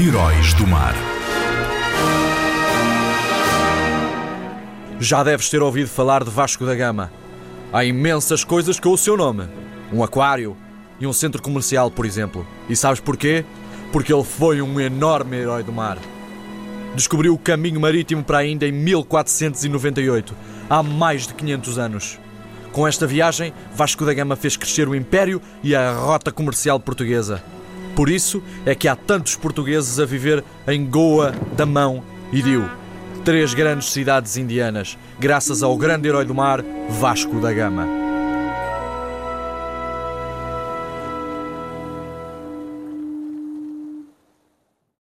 Heróis do Mar. Já deves ter ouvido falar de Vasco da Gama. Há imensas coisas com o seu nome. Um aquário e um centro comercial, por exemplo. E sabes porquê? Porque ele foi um enorme herói do mar. Descobriu o caminho marítimo para a Índia em 1498, há mais de 500 anos. Com esta viagem, Vasco da Gama fez crescer o império e a rota comercial portuguesa. Por isso é que há tantos portugueses a viver em Goa, Damão e Diu, três grandes cidades indianas, graças ao grande herói do mar, Vasco da Gama.